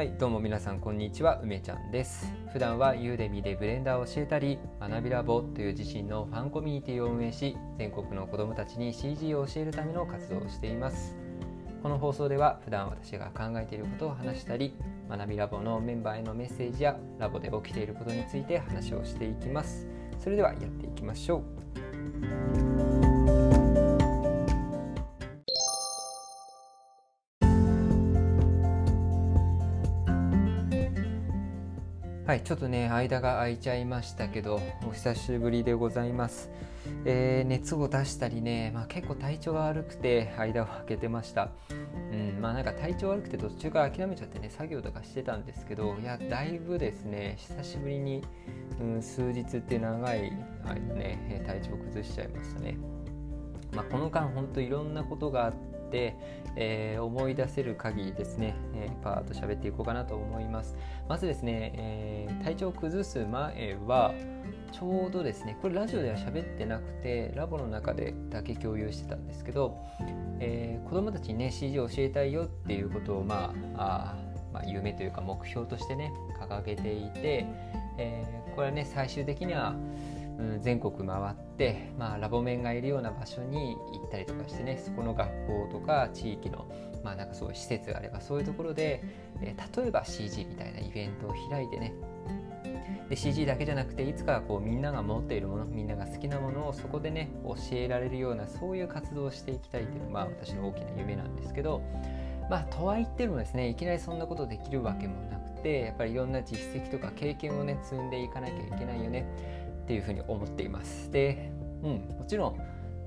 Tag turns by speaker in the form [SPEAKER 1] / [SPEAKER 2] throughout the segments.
[SPEAKER 1] はいどうも皆さんこんにちは梅ちゃんです。普段はユーデミでブレンダーを教えたり学びラボという自身のファンコミュニティを運営し全国の子どもたちに CG を教えるための活動をしています。この放送では普段私が考えていることを話したり学びラボのメンバーへのメッセージやラボで起きていることについて話をしていきます。それではやっていきましょう。はい、ちょっとね、間が空いちゃいましたけど、お久しぶりでございます。えー、熱を出したりね、まあ、結構体調が悪くて、間を空けてました。うん、まあなんか体調悪くて途中から諦めちゃってね、作業とかしてたんですけど、いや、だいぶですね、久しぶりに、うん、数日って長い間ね、体調崩しちゃいましたね。まあ、この間、本当いろんなことがあって、、えー、思い出せる限りですね、えー、パーッと喋っていこうかなと思います。まずですね、えー、体調を崩す前はちょうどですねこれラジオでは喋ってなくてラボの中でだけ共有してたんですけど、えー、子供たちにね CG を教えたいよっていうことをまああまあ、夢というか目標としてね掲げていて、えー、これはね最終的には全国回って、まあ、ラボ面がいるような場所に行ったりとかしてねそこの学校とか地域の、まあ、なんかそういう施設があればそういうところで、えー、例えば CG みたいなイベントを開いてね。で CG だけじゃなくていつかこうみんなが持っているものみんなが好きなものをそこでね教えられるようなそういう活動をしていきたいっていうのが、まあ、私の大きな夢なんですけどまあとは言ってもですねいきなりそんなことできるわけもなくてやっぱりいろんな実績とか経験をね積んでいかなきゃいけないよね。っていうふうに思っています。で、うん、もちろん、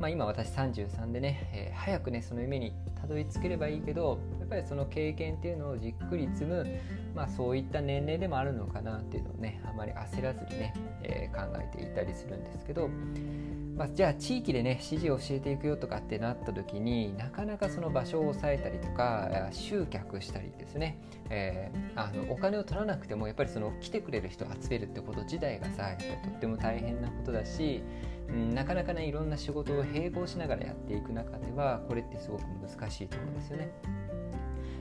[SPEAKER 1] まあ、今私33でね、えー、早くねその夢にたどり着ければいいけどやっぱりその経験っていうのをじっくり積む、まあ、そういった年齢でもあるのかなっていうのをねあまり焦らずにね、えー、考えていたりするんですけど、まあ、じゃあ地域でね指示を教えていくよとかってなった時になかなかその場所を抑えたりとか集客したりですね、えー、あのお金を取らなくてもやっぱりその来てくれる人を集めるってこと自体がさとっても大変なことだし、うん、なかなかねいろんな仕事を並行しながらやっていく中ではこれってすごく難しいと思うんですよね。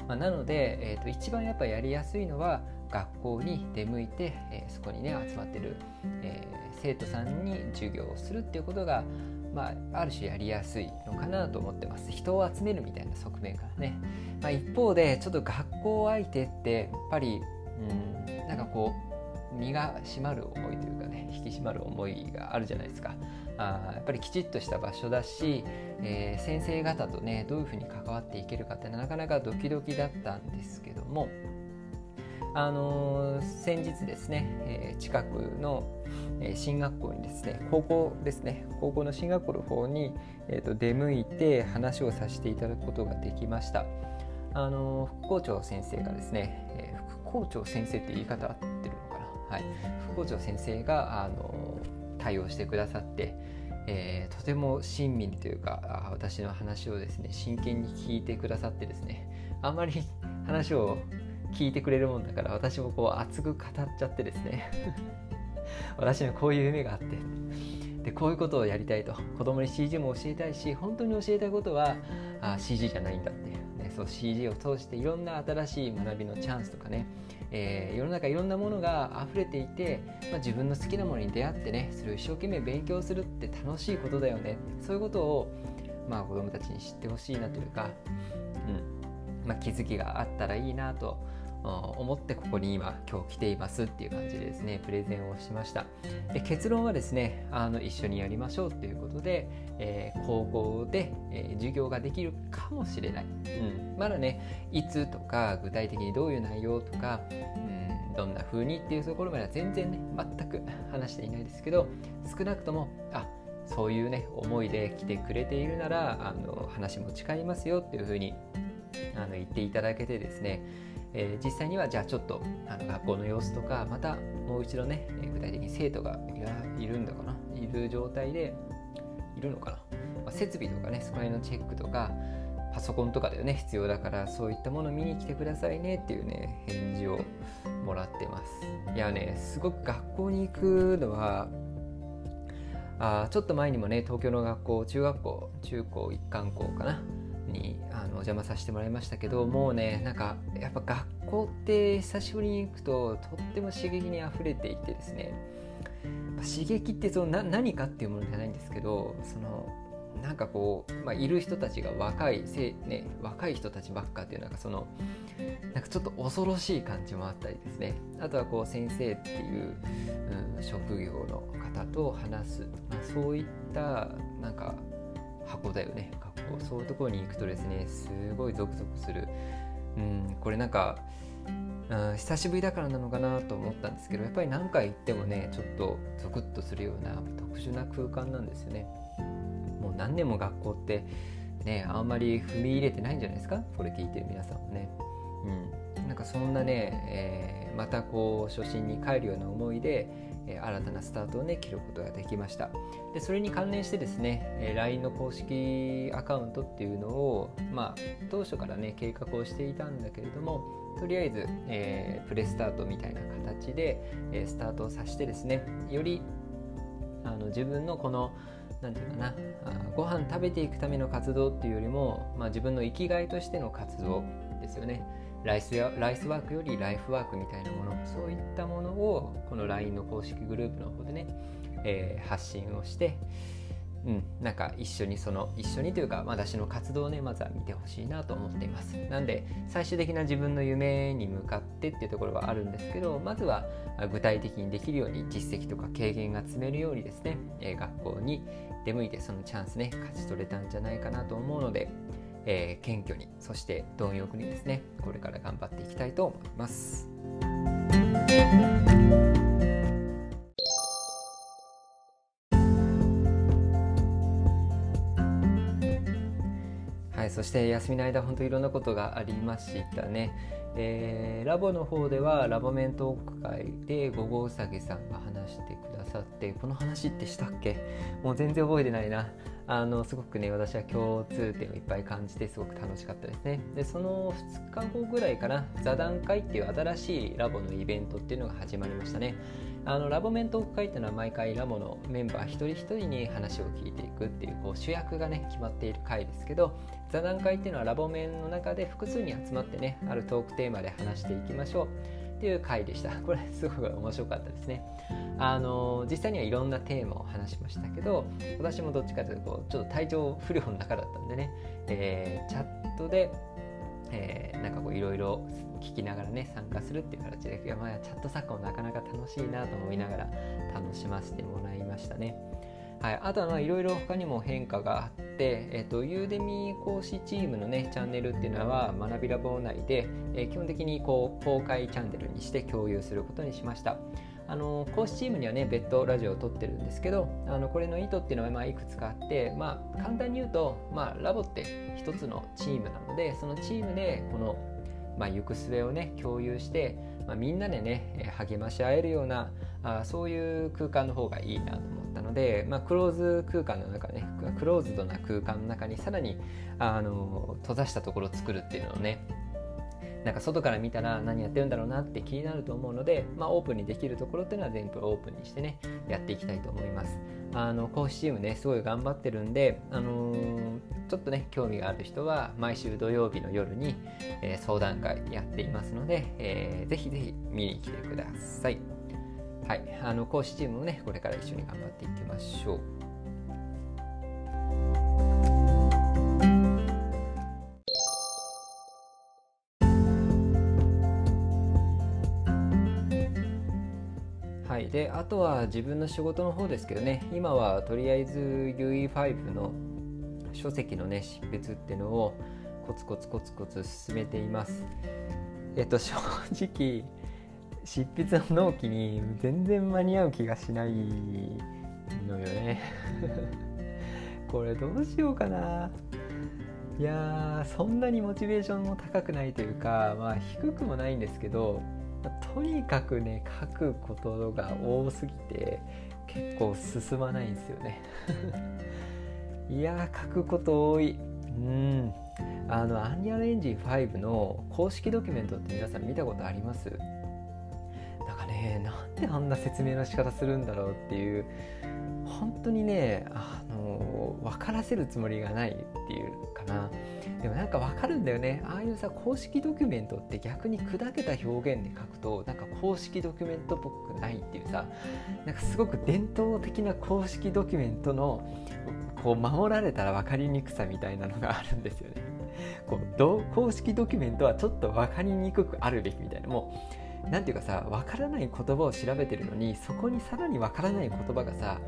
[SPEAKER 1] まあ、なので、えーと、一番やっぱやりやすいのは学校に出向いて、えー、そこにね集まってる、えー生徒さんに授業をするっていうことが、まあ、ある種やりやすいのかなと思ってます人を集めるみたいな側面からね、まあ、一方でちょっと学校相手ってやっぱりうんなんかこう身が締まる思いというかね引き締まる思いがあるじゃないですか。あやっぱりきちっとした場所だし、えー、先生方とねどういうふうに関わっていけるかってなかなかドキドキだったんですけどもあのー、先日ですね、えー、近くの、えー、進学校にですね高校ですね高校の進学校の方に、えーと、出向いて話をさせていただくことができました。あの副校長先生がですね、え副校長先生って言い方合ってはい。副校長先生があの対応してくださってえー、とても親身というか私の話をですね真剣に聞いてくださってですねあんまり 話を聞いてくれるもんだから私もこう熱く語っちゃってですね 私にはこういう夢があってでこういうことをやりたいと子供に CG も教えたいし本当に教えたいことはあ CG じゃないんだって、ね、そう CG を通していろんな新しい学びのチャンスとかね、えー、世の中いろんなものが溢れていて、まあ、自分の好きなものに出会ってねそれを一生懸命勉強するって楽しいことだよね。そういうことを、まあ、子供たちに知ってほしいなというか、うん。まあ、気づきがあったらいいなと思ってここに今今日来ていますっていう感じでですねプレゼンをしました。で結論はですねあの一緒にやりましょうということで、えー、高校で、えー、授業ができるかもしれない、うん、まだねいつとか具体的にどういう内容とか、うん、どんな風にっていうところまでは全然ね全く話していないですけど少なくともあそういうね思いで来てくれているならあの話も誓いますよっていうふうにあの言っていただけてですねえー、実際にはじゃあちょっとあの学校の様子とかまたもう一度ね、え、具体的に生徒がいるんだかないる状態でいるのかな、まあ、設備とかねそこら辺のチェックとかパソコンとかでね必要だからそういったもの見に来てくださいねっていうね返事をもらってます。いやねすごく学校に行くのはあちょっと前にもね東京の学校中学校中高一貫校かなにあ邪魔させてもらいましたけどもうねなんかやっぱ学校って久しぶりに行くととっても刺激にあふれていてですね。刺激ってその何かっていうものじゃないんですけどそのなんかこう、まあ、いる人たちが若いせ、ね、若い人たちばっかっていうなんかそのなんかちょっと恐ろしい感じもあったりですね。あとはこう先生っていう、うん、職業の方と話す、まあ、そういったなんか箱だよね学校そういうところに行くとですねすごいゾクゾクする、うん、これなんかうん久しぶりだからなのかなと思ったんですけどやっぱり何回行ってもねちょっとゾクッとするような特殊な空間なんですよね。もう何年も学校ってねあんまり踏み入れてないんじゃないですか？これ聞いてる皆さんもね。うん、なんかそんなね、えー、またこう初心に帰るような思いで、え、新たなスタートをね切ることができました。でそれに関連してですね、え、LINE の公式アカウントっていうのをまあ当初からね計画をしていたんだけれどもとりあえず、えー、プレスタートみたいな形で、え、スタートをさせてですねよりあの自分のこの何て言うかなあご飯食べていくための活動っていうよりも、まあ、自分の生きがいとしての活動ですよね。ライスやライスワークよりライフワークみたいなものそういったものをこの LINE の公式グループの方でね、えー、発信をしてうん、なんか一緒にその一緒にというか、私の活動をねまずは見てほしいなと思っています。なんで最終的な自分の夢に向かってっていうところはあるんですけどまずは具体的にできるように実績とか経験が積めるようにですね、え学校に出向いてそのチャンスね勝ち取れたんじゃないかなと思うので、えー、謙虚にそして貪欲にですねこれから頑張っていきたいと思います。はい、そして休みの間本当いろんなことがありましたね。えー、ラボの方ではラボメント会で五号うさぎさんが話してくださってこの話ってしたっけ？もう全然覚えてないなあのすごくね私は共通点をいっぱい感じてすごく楽しかったですね。でその2日後ぐらいかな座談会っていう新しいラボのイベントっていうのが始まりましたね。あのラボメントーク会っていうのは毎回ラボのメンバー一人一人に話を聞いていくっていうこう主役がね決まっている回ですけど座談会っていうのはラボ面の中で複数に集まってねあるトークテーマで話していきましょう。っていう回でした。これすごい面白かったですね。あの実際にはいろんなテーマを話しましたけど私もどっちかというとこうちょっと体調不良の中だったんでね、えー、チャットでえー、なんかこういろいろ聞きながらね参加するっていう形で、まあ、チャット作家もなかなか楽しいなと思いながら楽しませてもらいましたね。はい、あとはいろいろ他にも変化があって、えっと、ユーデミ講師チームのねチャンネルっていうのは学びラボ内で、えー、基本的にこう公開チャンネルにして共有することにしました。あの講師チームにはね別途ラジオを撮ってるんですけどあのこれの意図っていうのはまあいくつかあって、まあ、簡単に言うと、まあ、ラボって一つのチームなのでそのチームでこの、まあ、行く末をね共有して、まあ、みんなでね励まし合えるようなあそういう空間の方がいいなと思ったので、まあ、クローズ空間の中ねクローズドな空間の中にさらにあの閉ざしたところを作るっていうのをねなんか外から見たら何やってるんだろうなって気になると思うので、まあ、オープンにできるところっていうのは全部オープンにしてねやっていきたいと思います。あの講師チームねすごい頑張ってるんで、あのー、ちょっとね興味がある人は毎週土曜日の夜に、えー、相談会やっていますので、えー、ぜひぜひ見に来てください。はいあの講師チームもねこれから一緒に頑張っていきましょう。はいであとは自分の仕事の方ですけどね今はとりあえず UE5 の書籍のね執筆っていうのをコツコツコツコツ進めています。えっと正直執筆の納期に全然間に合う気がしないのよね。これどうしようかな。いやそんなにモチベーションも高くないというかまあ低くもないんですけどとにかくね書くことが多すぎて結構進まないんですよね。いや書くこと多い。うん。あのアンリアルエンジン5の公式ドキュメントって皆さん見たことあります？なんかねなんであんな説明の仕方するんだろうっていう本当にねあの分からせるつもりがないっていうかな。でもなんかわかるんだよねああいうさ公式ドキュメントって逆に砕けた表現で書くとなんか公式ドキュメントっぽくないっていうさなんかすごく伝統的な公式ドキュメントのこう守られたら分かりにくさみたいなのがあるんですよね。こう公式ドキュメントはちょっと分かりにくくあるべきみたいなもう何ていうかさ分からない言葉を調べてるのにそこにさらに分からない言葉がさ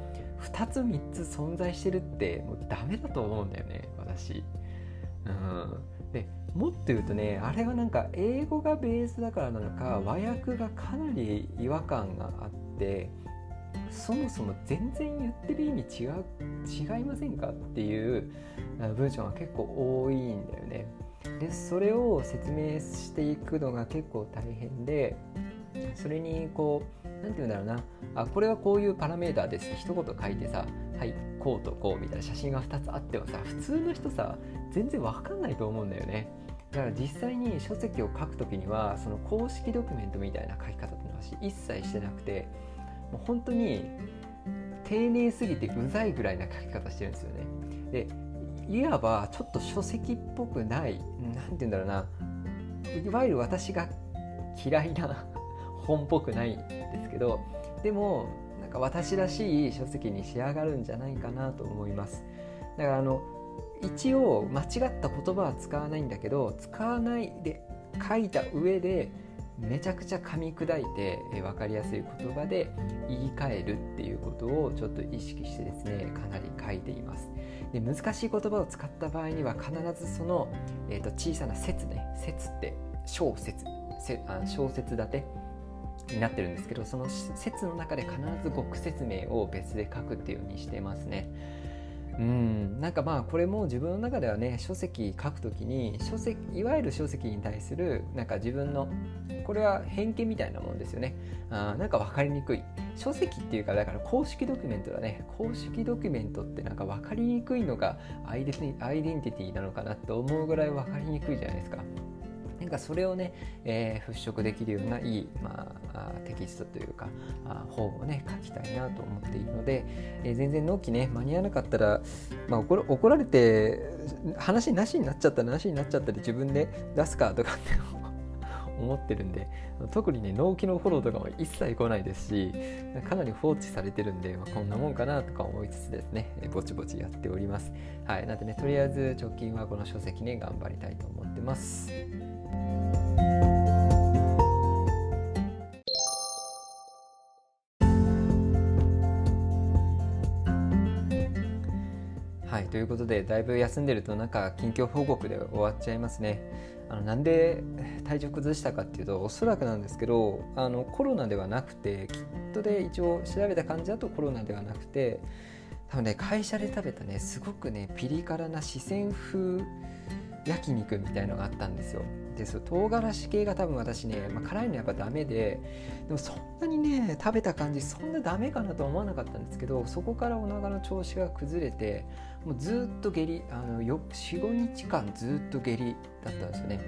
[SPEAKER 1] 2つ3つ存在してるってもうダメだと思うんだよね私。うん、でもっと言うとねあれはなんか英語がベースだからなのか和訳がかなり違和感があってそもそも全然言ってる意味違う違いませんかっていう文章が結構多いんだよね。でそれを説明していくのが結構大変でそれにこう何て言うんだろうな。あこれはこういうパラメーターですって一言書いてさはいこうとこうみたいな写真が2つあってもさ普通の人さ全然わかんないと思うんだよね。だから実際に書籍を書く時にはその公式ドキュメントみたいな書き方っていうのは一切してなくてもう本当に丁寧すぎてうざいぐらいな書き方してるんですよね。でいわばちょっと書籍っぽくない何て言うんだろうな。いわゆる私が嫌いな 本っぽくないんですけどでもなんか私らしい書籍に仕上がるんじゃないかなと思います。だからあの一応間違った言葉は使わないんだけど使わないで書いた上でめちゃくちゃ噛み砕いて、え分かりやすい言葉で言い換えるっていうことをちょっと意識してですねかなり書いています。で難しい言葉を使った場合には必ずその、えー、と小さな説ね説って小説小説立てになってるんですけどその説の中で必ず語句説明を別で書くっていうようにしてますね。うん。なんかまあこれも自分の中ではね書籍書くときに書籍いわゆる書籍に対するなんか自分のこれは偏見みたいなもんですよね。あなんか分かりにくい。書籍っていうかだから公式ドキュメントだね。公式ドキュメントってなんか分かりにくいのがアイデンティティなのかなって思うぐらい分かりにくいじゃないですか。かそれをね、えー、払拭できるようないい、まあ、テキストというか本をね書きたいなと思っているので、えー、全然納期ね間に合わなかったら、まあ、怒怒られて話なしになっちゃったらなしになっちゃったで自分で出すかとかって 思ってるんで特にね納期のフォローとかも一切来ないですしかなり放置されてるんで、まあ、こんなもんかなとか思いつつですねぼちぼちやっております。はいなんでねとりあえず直近はこの書籍ね頑張りたいと思ってます。はいということでだいぶ休んでるとなんか近況報告で終わっちゃいますね。あのなんで体調崩したかっていうとおそらくなんですけどあのコロナではなくてきっとで一応調べた感じだとコロナではなくて多分ね会社で食べたねすごくねピリ辛な四川風焼肉みたいのがあったんですよ。でそ唐辛子系が多分私ね、まあ、辛いのやっぱダメででもそんなにね食べた感じそんなダメかなとは思わなかったんですけどそこからお腹の調子が崩れてもうずっと下痢45日間ずっと下痢だったんですよね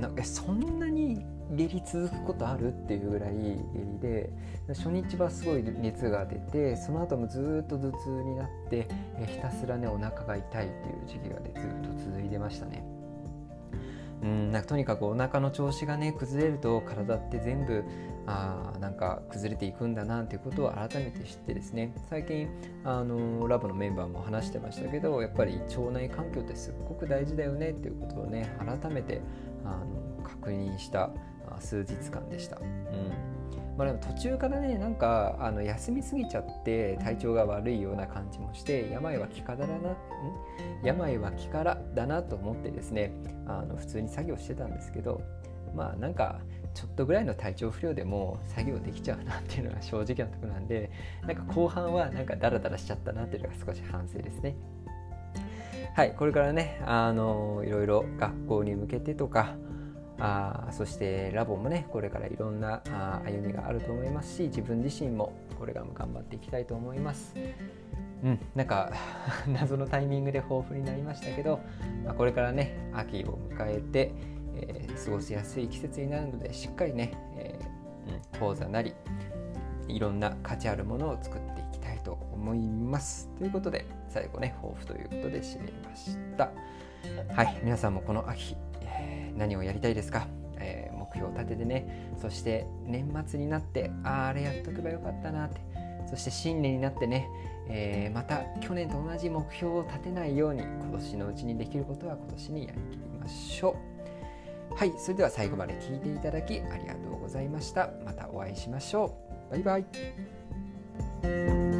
[SPEAKER 1] なんかそんなに下痢続くことあるっていうぐらい下痢で初日はすごい熱が出てその後もずっと頭痛になってひたすらねお腹が痛いっていう時期がねずっと続いてましたね。うんなんかとにかくお腹の調子がね崩れると体って全部あなんか崩れていくんだなっていうことを改めて知ってですね。最近あのラボのメンバーも話してましたけどやっぱり腸内環境ってすっごく大事だよねっていうことをね改めてあの確認した数日間でした。うん。まあ、でも途中からねなんかあの休みすぎちゃって体調が悪いような感じもして病は気からだなん？病は気からだなと思ってですねあの普通に作業してたんですけどまあなんかちょっとぐらいの体調不良でも作業できちゃうなっていうのが正直なところなんでなんか後半はなんかダラダラしちゃったなっていうのが少し反省ですね。はい、これからね、あのいろいろ学校に向けてとか、あそしてラボもねこれからいろんなあ歩みがあると思いますし自分自身もこれからも頑張っていきたいと思います。うん、なんか 謎のタイミングで豊富になりましたけど、まあ、これからね秋を迎えて、えー、過ごしやすい季節になるのでしっかりね、えー、講座なりいろんな価値あるものを作っていきたいと思います。ということで最後ね抱負ということで締めました。はい皆さんもこの秋、えー、何をやりたいですか、えー、目標を立ててねそして年末になってああれやっとけばよかったなってそして新年になってね、えー、また去年と同じ目標を立てないように今年のうちにできることは今年にやりきりましょうはいそれでは最後まで聞いていただきありがとうございました。またお会いしましょう。バイバイ。